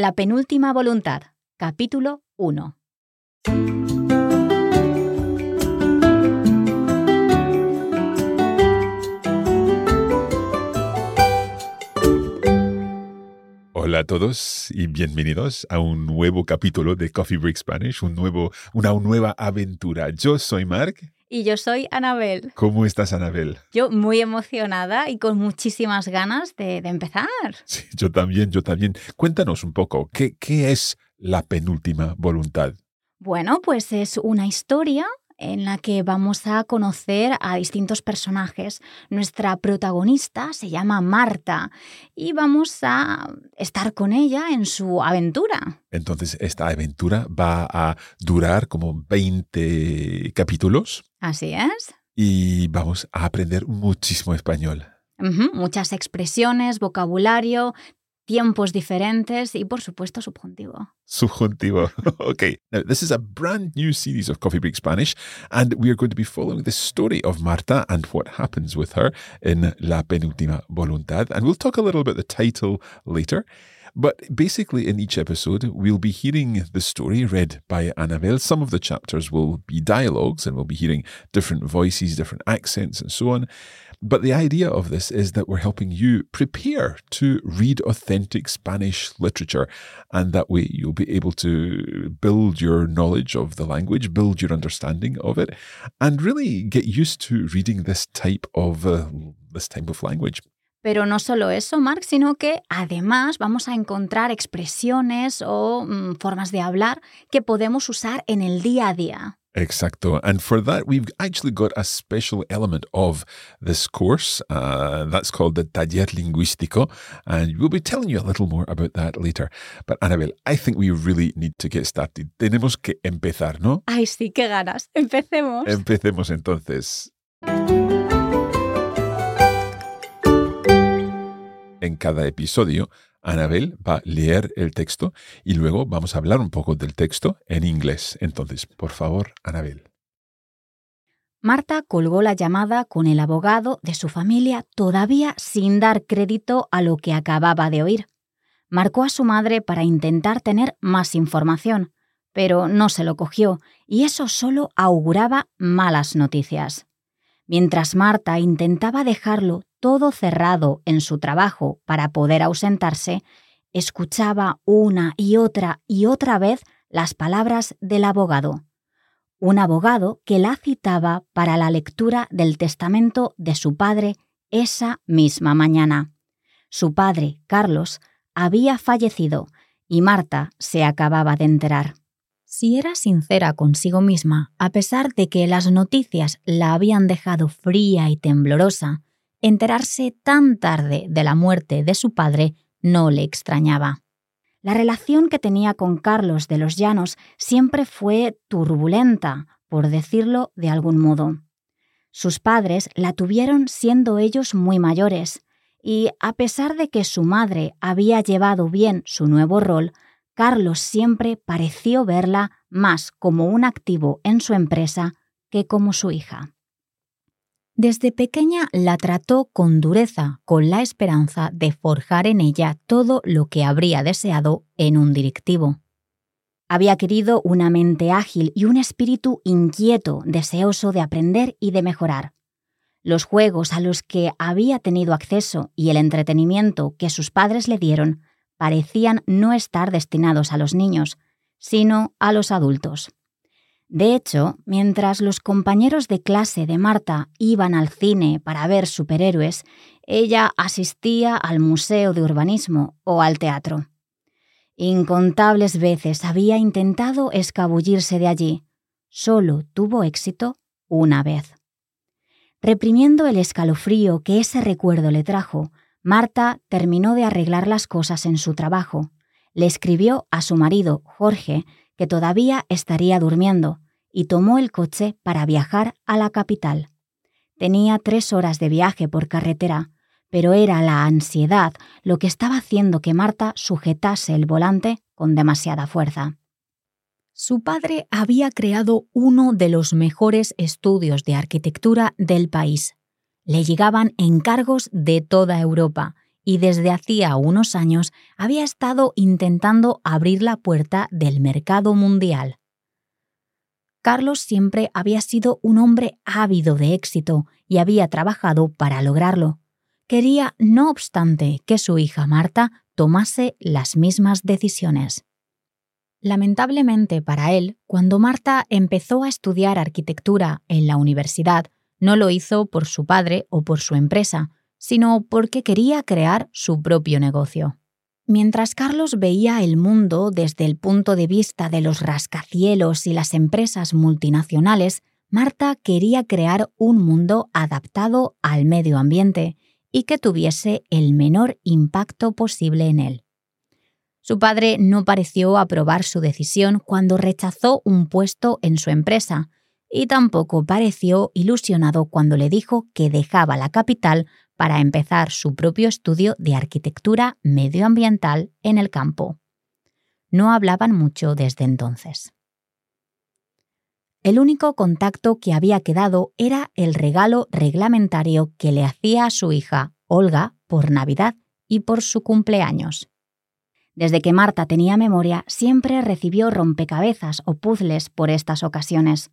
La penúltima voluntad, capítulo 1. Hola a todos y bienvenidos a un nuevo capítulo de Coffee Break Spanish, un nuevo, una nueva aventura. Yo soy Mark. Y yo soy Anabel. ¿Cómo estás, Anabel? Yo muy emocionada y con muchísimas ganas de, de empezar. Sí, yo también, yo también. Cuéntanos un poco, ¿qué, ¿qué es la penúltima voluntad? Bueno, pues es una historia en la que vamos a conocer a distintos personajes. Nuestra protagonista se llama Marta y vamos a estar con ella en su aventura. Entonces, esta aventura va a durar como 20 capítulos Así es. y vamos a aprender muchísimo español. Muchas expresiones, vocabulario, tiempos diferentes y por supuesto subjuntivo. Subjuntivo. okay. Now, this is a brand new series of Coffee Break Spanish, and we are going to be following the story of Marta and what happens with her in La Penúltima Voluntad. And we'll talk a little about the title later. But basically, in each episode, we'll be hearing the story read by Annabelle. Some of the chapters will be dialogues, and we'll be hearing different voices, different accents, and so on. But the idea of this is that we're helping you prepare to read authentic Spanish literature. And that way you'll be able to build your knowledge of the language, build your understanding of it, and really get used to reading this type of uh, this type of language. Pero no solo eso, Mark, sino que además vamos a encontrar expresiones o mm, formas de hablar que podemos usar en el día a día. Exacto. And for that, we've actually got a special element of this course. Uh, that's called the Taller Lingüístico. And we'll be telling you a little more about that later. But Annabel, I think we really need to get started. Tenemos que empezar, ¿no? Ay, sí, qué ganas. Empecemos. Empecemos entonces. En cada episodio, Annabel va a leer el texto y luego vamos a hablar un poco del texto en inglés. Entonces, por favor, Annabel. Marta colgó la llamada con el abogado de su familia todavía sin dar crédito a lo que acababa de oír. Marcó a su madre para intentar tener más información, pero no se lo cogió y eso solo auguraba malas noticias. Mientras Marta intentaba dejarlo todo cerrado en su trabajo para poder ausentarse, escuchaba una y otra y otra vez las palabras del abogado. Un abogado que la citaba para la lectura del testamento de su padre esa misma mañana. Su padre, Carlos, había fallecido y Marta se acababa de enterar. Si era sincera consigo misma, a pesar de que las noticias la habían dejado fría y temblorosa, enterarse tan tarde de la muerte de su padre no le extrañaba. La relación que tenía con Carlos de los Llanos siempre fue turbulenta, por decirlo de algún modo. Sus padres la tuvieron siendo ellos muy mayores, y a pesar de que su madre había llevado bien su nuevo rol, Carlos siempre pareció verla más como un activo en su empresa que como su hija. Desde pequeña la trató con dureza, con la esperanza de forjar en ella todo lo que habría deseado en un directivo. Había querido una mente ágil y un espíritu inquieto, deseoso de aprender y de mejorar. Los juegos a los que había tenido acceso y el entretenimiento que sus padres le dieron parecían no estar destinados a los niños, sino a los adultos. De hecho, mientras los compañeros de clase de Marta iban al cine para ver superhéroes, ella asistía al Museo de Urbanismo o al teatro. Incontables veces había intentado escabullirse de allí. Solo tuvo éxito una vez. Reprimiendo el escalofrío que ese recuerdo le trajo, Marta terminó de arreglar las cosas en su trabajo. Le escribió a su marido, Jorge, que todavía estaría durmiendo, y tomó el coche para viajar a la capital. Tenía tres horas de viaje por carretera, pero era la ansiedad lo que estaba haciendo que Marta sujetase el volante con demasiada fuerza. Su padre había creado uno de los mejores estudios de arquitectura del país. Le llegaban encargos de toda Europa y desde hacía unos años había estado intentando abrir la puerta del mercado mundial. Carlos siempre había sido un hombre ávido de éxito y había trabajado para lograrlo. Quería, no obstante, que su hija Marta tomase las mismas decisiones. Lamentablemente para él, cuando Marta empezó a estudiar arquitectura en la universidad, no lo hizo por su padre o por su empresa, sino porque quería crear su propio negocio. Mientras Carlos veía el mundo desde el punto de vista de los rascacielos y las empresas multinacionales, Marta quería crear un mundo adaptado al medio ambiente y que tuviese el menor impacto posible en él. Su padre no pareció aprobar su decisión cuando rechazó un puesto en su empresa, y tampoco pareció ilusionado cuando le dijo que dejaba la capital para empezar su propio estudio de arquitectura medioambiental en el campo. No hablaban mucho desde entonces. El único contacto que había quedado era el regalo reglamentario que le hacía a su hija, Olga, por Navidad y por su cumpleaños. Desde que Marta tenía memoria, siempre recibió rompecabezas o puzzles por estas ocasiones.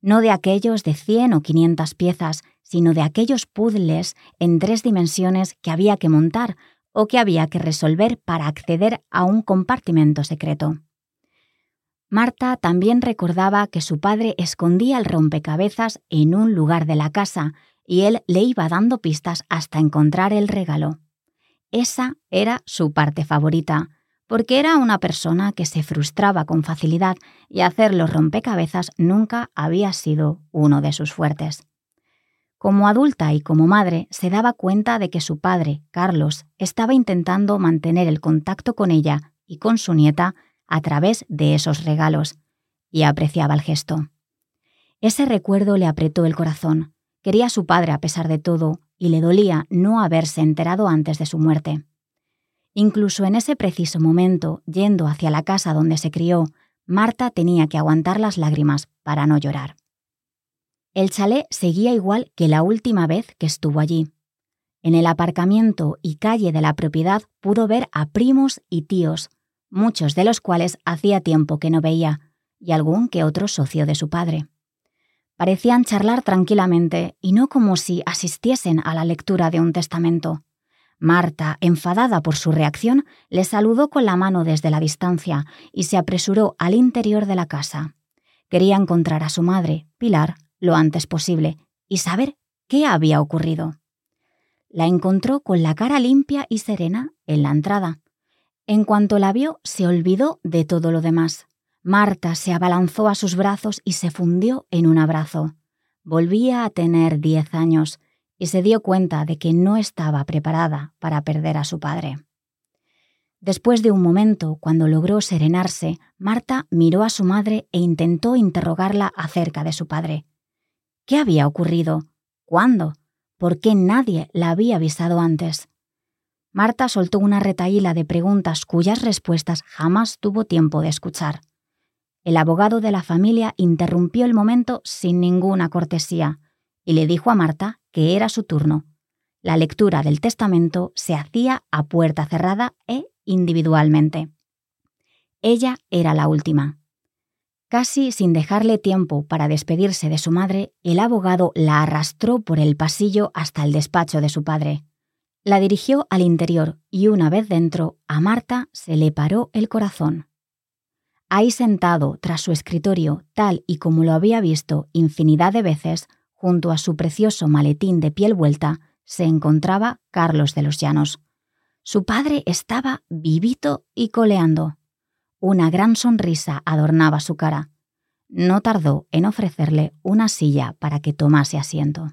No de aquellos de 100 o 500 piezas, sino de aquellos puzzles en tres dimensiones que había que montar o que había que resolver para acceder a un compartimento secreto. Marta también recordaba que su padre escondía el rompecabezas en un lugar de la casa y él le iba dando pistas hasta encontrar el regalo. Esa era su parte favorita, porque era una persona que se frustraba con facilidad y hacer los rompecabezas nunca había sido uno de sus fuertes. Como adulta y como madre, se daba cuenta de que su padre, Carlos, estaba intentando mantener el contacto con ella y con su nieta a través de esos regalos, y apreciaba el gesto. Ese recuerdo le apretó el corazón. Quería a su padre a pesar de todo, y le dolía no haberse enterado antes de su muerte. Incluso en ese preciso momento, yendo hacia la casa donde se crió, Marta tenía que aguantar las lágrimas para no llorar. El chalet seguía igual que la última vez que estuvo allí. En el aparcamiento y calle de la propiedad pudo ver a primos y tíos, muchos de los cuales hacía tiempo que no veía, y algún que otro socio de su padre. Parecían charlar tranquilamente y no como si asistiesen a la lectura de un testamento. Marta, enfadada por su reacción, le saludó con la mano desde la distancia y se apresuró al interior de la casa. Quería encontrar a su madre, Pilar, lo antes posible y saber qué había ocurrido. La encontró con la cara limpia y serena en la entrada. En cuanto la vio, se olvidó de todo lo demás. Marta se abalanzó a sus brazos y se fundió en un abrazo. Volvía a tener diez años y se dio cuenta de que no estaba preparada para perder a su padre. Después de un momento, cuando logró serenarse, Marta miró a su madre e intentó interrogarla acerca de su padre. ¿Qué había ocurrido? ¿Cuándo? ¿Por qué nadie la había avisado antes? Marta soltó una retaíla de preguntas cuyas respuestas jamás tuvo tiempo de escuchar. El abogado de la familia interrumpió el momento sin ninguna cortesía y le dijo a Marta que era su turno. La lectura del testamento se hacía a puerta cerrada e individualmente. Ella era la última. Casi sin dejarle tiempo para despedirse de su madre, el abogado la arrastró por el pasillo hasta el despacho de su padre. La dirigió al interior y una vez dentro, a Marta se le paró el corazón. Ahí sentado tras su escritorio, tal y como lo había visto infinidad de veces, junto a su precioso maletín de piel vuelta, se encontraba Carlos de los Llanos. Su padre estaba vivito y coleando. Una gran sonrisa adornaba su cara. No tardó en ofrecerle una silla para que tomase asiento.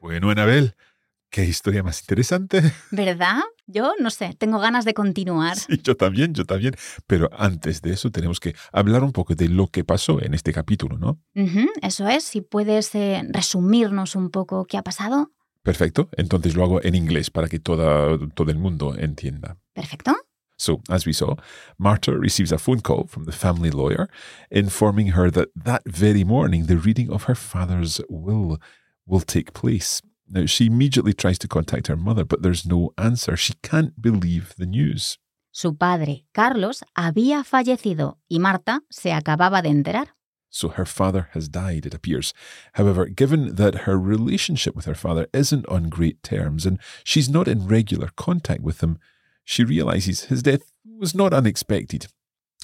Bueno, Anabel, qué historia más interesante. ¿Verdad? Yo no sé, tengo ganas de continuar. Sí, yo también, yo también. Pero antes de eso tenemos que hablar un poco de lo que pasó en este capítulo, ¿no? Eso es, si puedes eh, resumirnos un poco qué ha pasado. Perfecto. Entonces lo hago en inglés para que toda, todo el mundo entienda. Perfecto. So, as we saw, Marta receives a phone call from the family lawyer informing her that that very morning the reading of her father's will will take place. Now, she immediately tries to contact her mother, but there's no answer. She can't believe the news. Su padre, Carlos, había fallecido y Marta se acababa de enterar. So her father has died, it appears. However, given that her relationship with her father isn't on great terms and she's not in regular contact with him, she realizes his death was not unexpected.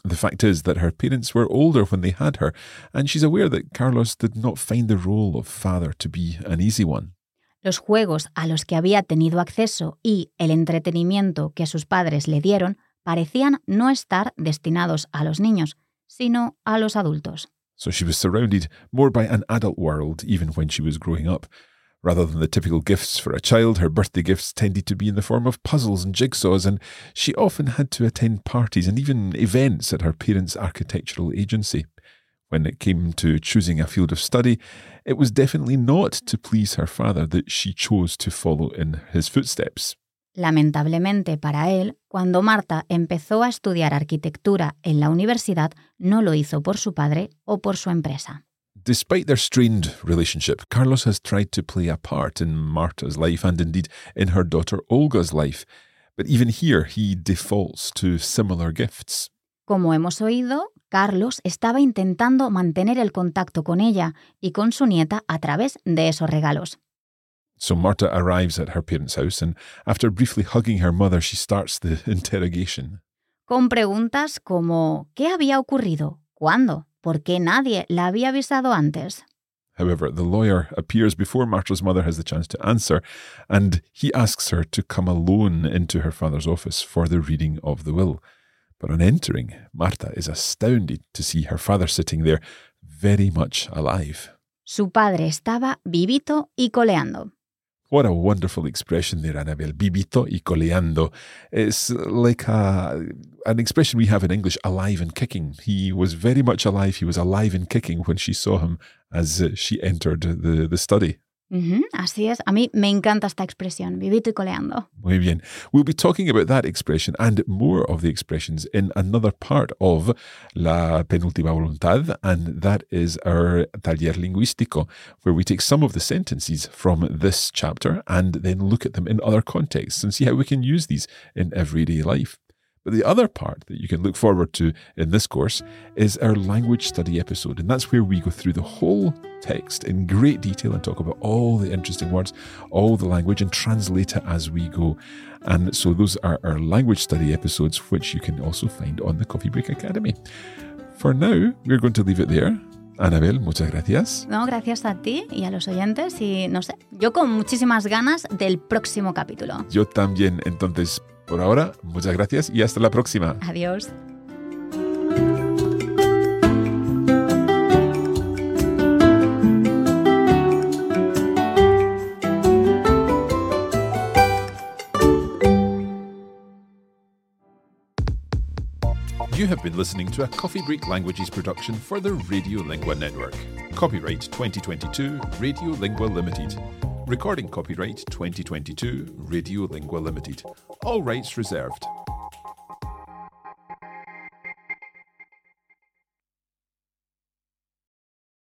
The fact is that her parents were older when they had her, and she's aware that Carlos did not find the role of father to be an easy one. Los juegos a los que había tenido acceso y el entretenimiento que sus padres le dieron parecían no estar destinados a los niños, sino a los adultos. So she was surrounded more by an adult world even when she was growing up. Rather than the typical gifts for a child, her birthday gifts tended to be in the form of puzzles and jigsaws, and she often had to attend parties and even events at her parents' architectural agency. When it came to choosing a field of study, it was definitely not to please her father that she chose to follow in his footsteps. Lamentablemente para él, cuando Marta empezó a estudiar arquitectura en la universidad, no lo hizo por su padre o por su empresa. Despite their strained relationship, Carlos has tried to play a part in Marta's life and indeed in her daughter Olga's life. But even here, he defaults to similar gifts. Como hemos oído, Carlos estaba intentando mantener el contacto con ella y con su nieta a través de esos regalos. So Marta arrives at her parents' house, and after briefly hugging her mother, she starts the interrogation. Con preguntas como ¿qué había ocurrido? ¿Cuándo? ¿Por qué nadie la había avisado antes? However, the lawyer appears before Marta's mother has the chance to answer, and he asks her to come alone into her father's office for the reading of the will. But on entering, Marta is astounded to see her father sitting there, very much alive. Su padre estaba vivito y coleando. What a wonderful expression there, Annabel. Bibito y coleando. It's like a, an expression we have in English, alive and kicking. He was very much alive. He was alive and kicking when she saw him as uh, she entered the, the study. Ujú, así es, a mí me encanta esta expresión, vivito y coleando. Muy bien. We'll be talking about that expression and more of the expressions in another part of La Penúltima Voluntad, and that is our taller lingüístico, where we take some of the sentences from this chapter and then look at them in other contexts and see how we can use these in everyday life. But the other part that you can look forward to in this course is our language study episode. And that's where we go through the whole text in great detail and talk about all the interesting words, all the language, and translate it as we go. And so those are our language study episodes, which you can also find on the Coffee Break Academy. For now, we're going to leave it there. Anabel, muchas gracias. No, gracias a ti y a los oyentes y no sé, yo con muchísimas ganas del próximo capítulo. Yo también. Entonces, por ahora, muchas gracias y hasta la próxima. Adiós. You have been listening to a Coffee Break Languages production for the Radio Lingua Network. Copyright 2022 Radio Lingua Limited. Recording copyright 2022 Radio Lingua Limited. All rights reserved.